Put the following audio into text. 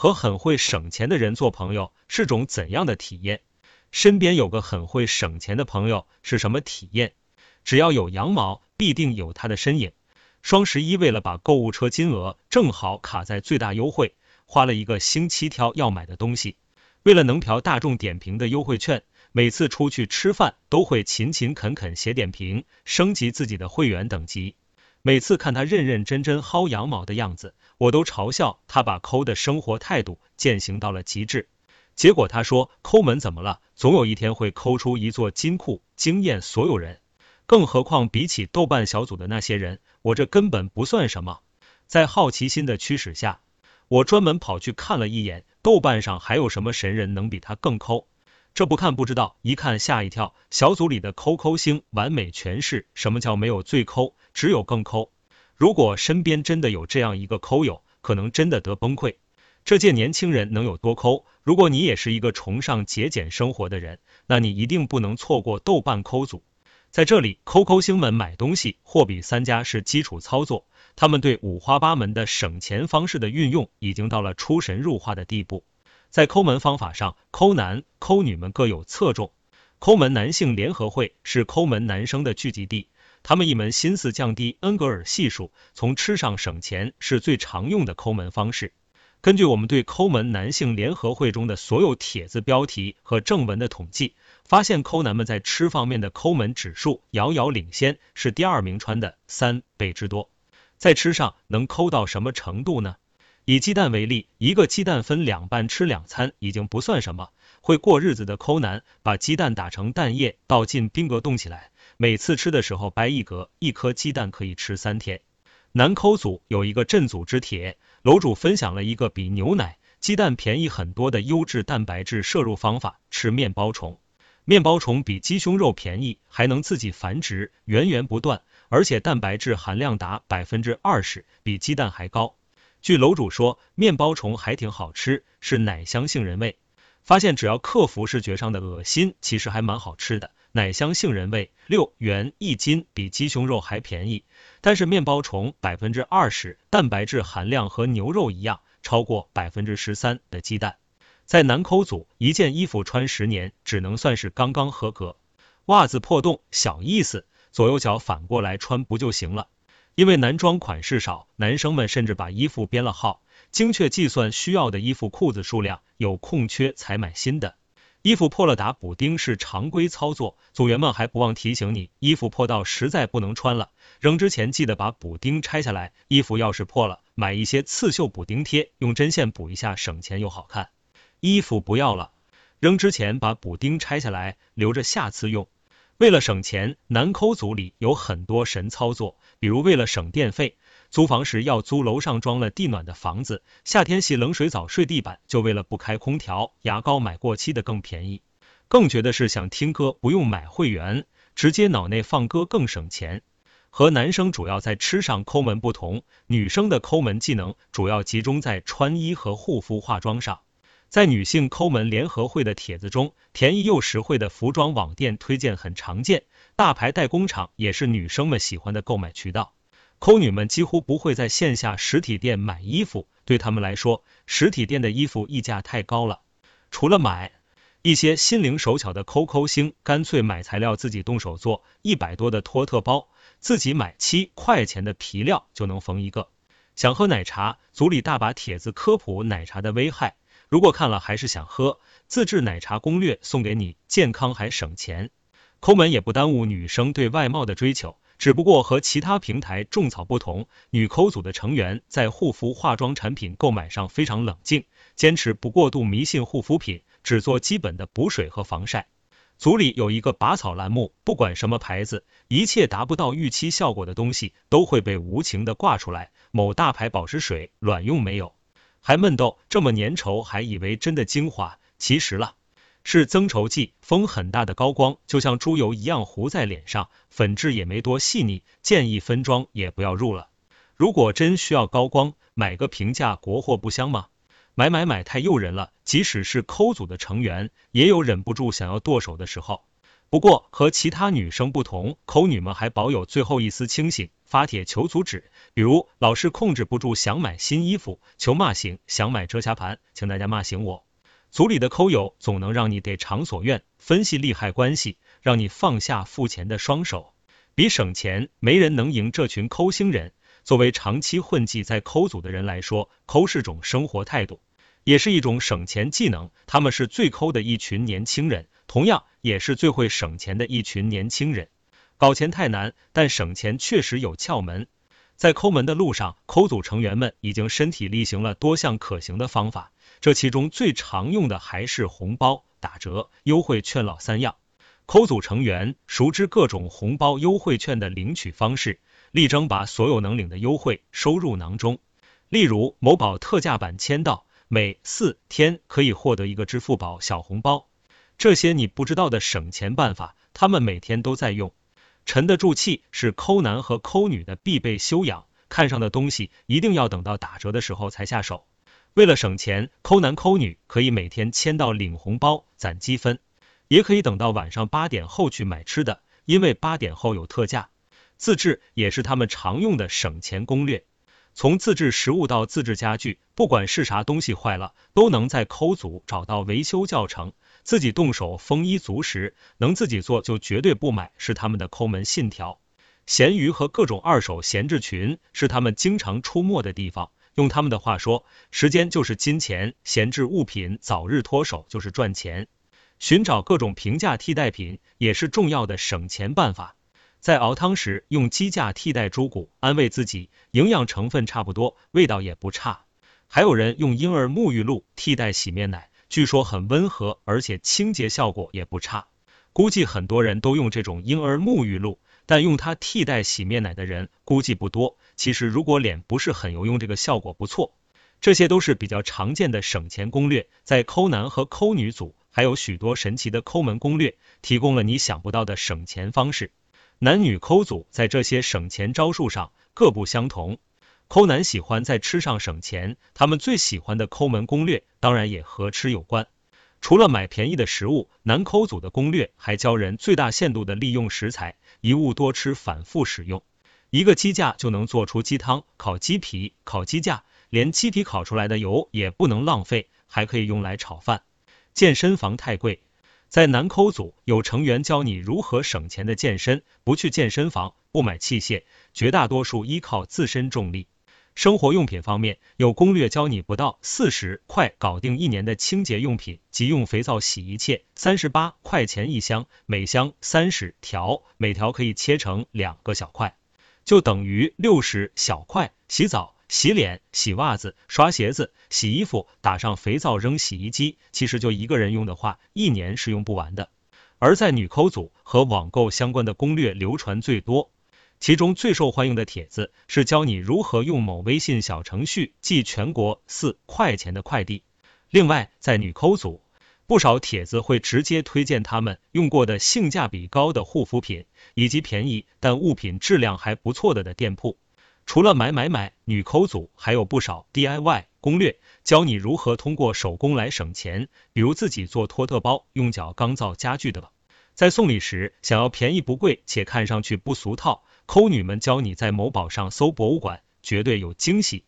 和很会省钱的人做朋友是种怎样的体验？身边有个很会省钱的朋友是什么体验？只要有羊毛，必定有他的身影。双十一为了把购物车金额正好卡在最大优惠，花了一个星期挑要买的东西。为了能嫖大众点评的优惠券，每次出去吃饭都会勤勤恳恳写点评，升级自己的会员等级。每次看他认认真真薅羊毛的样子，我都嘲笑他把抠的生活态度践行到了极致。结果他说抠门怎么了？总有一天会抠出一座金库，惊艳所有人。更何况比起豆瓣小组的那些人，我这根本不算什么。在好奇心的驱使下，我专门跑去看了一眼豆瓣上还有什么神人能比他更抠。这不看不知道，一看吓一跳。小组里的抠抠星完美诠释什么叫没有最抠，只有更抠。如果身边真的有这样一个抠友，可能真的得崩溃。这届年轻人能有多抠？如果你也是一个崇尚节俭生活的人，那你一定不能错过豆瓣抠组。在这里，抠抠星们买东西货比三家是基础操作，他们对五花八门的省钱方式的运用已经到了出神入化的地步。在抠门方法上，抠男抠女们各有侧重。抠门男性联合会是抠门男生的聚集地，他们一门心思降低恩格尔系数，从吃上省钱是最常用的抠门方式。根据我们对抠门男性联合会中的所有帖子标题和正文的统计。发现抠男们在吃方面的抠门指数遥遥领先，是第二名川的三倍之多。在吃上能抠到什么程度呢？以鸡蛋为例，一个鸡蛋分两半吃两餐已经不算什么。会过日子的抠男，把鸡蛋打成蛋液，倒进冰格冻起来，每次吃的时候掰一格，一颗鸡蛋可以吃三天。南抠组有一个镇组之帖，楼主分享了一个比牛奶、鸡蛋便宜很多的优质蛋白质摄入方法：吃面包虫。面包虫比鸡胸肉便宜，还能自己繁殖，源源不断，而且蛋白质含量达百分之二十，比鸡蛋还高。据楼主说，面包虫还挺好吃，是奶香杏仁味。发现只要克服视觉上的恶心，其实还蛮好吃的。奶香杏仁味六元一斤，比鸡胸肉还便宜。但是面包虫百分之二十，蛋白质含量和牛肉一样，超过百分之十三的鸡蛋。在男抠组，一件衣服穿十年只能算是刚刚合格。袜子破洞小意思，左右脚反过来穿不就行了？因为男装款式少，男生们甚至把衣服编了号，精确计算需要的衣服裤子数量，有空缺才买新的。衣服破了打补丁是常规操作，组员们还不忘提醒你，衣服破到实在不能穿了，扔之前记得把补丁拆下来。衣服要是破了，买一些刺绣补丁贴，用针线补一下，省钱又好看。衣服不要了，扔之前把补丁拆下来，留着下次用。为了省钱，男抠组里有很多神操作，比如为了省电费，租房时要租楼上装了地暖的房子，夏天洗冷水澡睡地板，就为了不开空调。牙膏买过期的更便宜。更绝的是想听歌不用买会员，直接脑内放歌更省钱。和男生主要在吃上抠门不同，女生的抠门技能主要集中在穿衣和护肤化妆上。在女性抠门联合会的帖子中，便宜又实惠的服装网店推荐很常见，大牌代工厂也是女生们喜欢的购买渠道。抠女们几乎不会在线下实体店买衣服，对他们来说，实体店的衣服溢价太高了。除了买，一些心灵手巧的抠抠星干脆买材料自己动手做，一百多的托特包，自己买七块钱的皮料就能缝一个。想喝奶茶，组里大把帖子科普奶茶的危害。如果看了还是想喝，自制奶茶攻略送给你，健康还省钱。抠门也不耽误女生对外貌的追求，只不过和其他平台种草不同，女抠组的成员在护肤化妆产品购买上非常冷静，坚持不过度迷信护肤品，只做基本的补水和防晒。组里有一个拔草栏目，不管什么牌子，一切达不到预期效果的东西都会被无情的挂出来。某大牌保湿水卵用没有？还闷痘，这么粘稠，还以为真的精华，其实了，是增稠剂，风很大的高光，就像猪油一样糊在脸上，粉质也没多细腻，建议分装也不要入了。如果真需要高光，买个平价国货不香吗？买买买太诱人了，即使是抠组的成员，也有忍不住想要剁手的时候。不过和其他女生不同，抠女们还保有最后一丝清醒，发帖求阻止。比如老是控制不住想买新衣服，求骂醒；想买遮瑕盘，请大家骂醒我。组里的抠友总能让你得偿所愿，分析利害关系，让你放下付钱的双手。比省钱，没人能赢这群抠星人。作为长期混迹在抠组的人来说，抠是种生活态度，也是一种省钱技能。他们是最抠的一群年轻人。同样也是最会省钱的一群年轻人，搞钱太难，但省钱确实有窍门。在抠门的路上，抠组成员们已经身体力行了多项可行的方法，这其中最常用的还是红包、打折、优惠券老三样。抠组成员熟知各种红包优惠券的领取方式，力争把所有能领的优惠收入囊中。例如，某宝特价版签到，每四天可以获得一个支付宝小红包。这些你不知道的省钱办法，他们每天都在用。沉得住气是抠男和抠女的必备修养，看上的东西一定要等到打折的时候才下手。为了省钱，抠男抠女可以每天签到领红包攒积分，也可以等到晚上八点后去买吃的，因为八点后有特价。自制也是他们常用的省钱攻略。从自制食物到自制家具，不管是啥东西坏了，都能在抠组找到维修教程。自己动手丰衣足食，能自己做就绝对不买，是他们的抠门信条。闲鱼和各种二手闲置群是他们经常出没的地方。用他们的话说，时间就是金钱，闲置物品早日脱手就是赚钱。寻找各种平价替代品也是重要的省钱办法。在熬汤时用鸡架替代猪骨，安慰自己营养成分差不多，味道也不差。还有人用婴儿沐浴露替代洗面奶。据说很温和，而且清洁效果也不差。估计很多人都用这种婴儿沐浴露，但用它替代洗面奶的人估计不多。其实如果脸不是很油，用这个效果不错。这些都是比较常见的省钱攻略，在抠男和抠女组还有许多神奇的抠门攻略，提供了你想不到的省钱方式。男女抠组在这些省钱招数上各不相同。抠男喜欢在吃上省钱，他们最喜欢的抠门攻略当然也和吃有关。除了买便宜的食物，男抠组的攻略还教人最大限度的利用食材，一物多吃，反复使用。一个鸡架就能做出鸡汤、烤鸡皮、烤鸡架，连鸡皮烤出来的油也不能浪费，还可以用来炒饭。健身房太贵，在男抠组有成员教你如何省钱的健身，不去健身房，不买器械，绝大多数依靠自身重力。生活用品方面，有攻略教你不到四十块搞定一年的清洁用品，即用肥皂洗一切，三十八块钱一箱，每箱三十条，每条可以切成两个小块，就等于六十小块。洗澡、洗脸、洗袜子、刷鞋子、洗衣服，打上肥皂扔洗衣机，其实就一个人用的话，一年是用不完的。而在女抠组和网购相关的攻略流传最多。其中最受欢迎的帖子是教你如何用某微信小程序寄全国四块钱的快递。另外，在女抠组，不少帖子会直接推荐他们用过的性价比高的护肤品，以及便宜但物品质量还不错的的店铺。除了买买买，女抠组还有不少 DIY 攻略，教你如何通过手工来省钱，比如自己做托特包，用脚钢造家具的。在送礼时，想要便宜不贵且看上去不俗套。抠女们教你在某宝上搜博物馆，绝对有惊喜。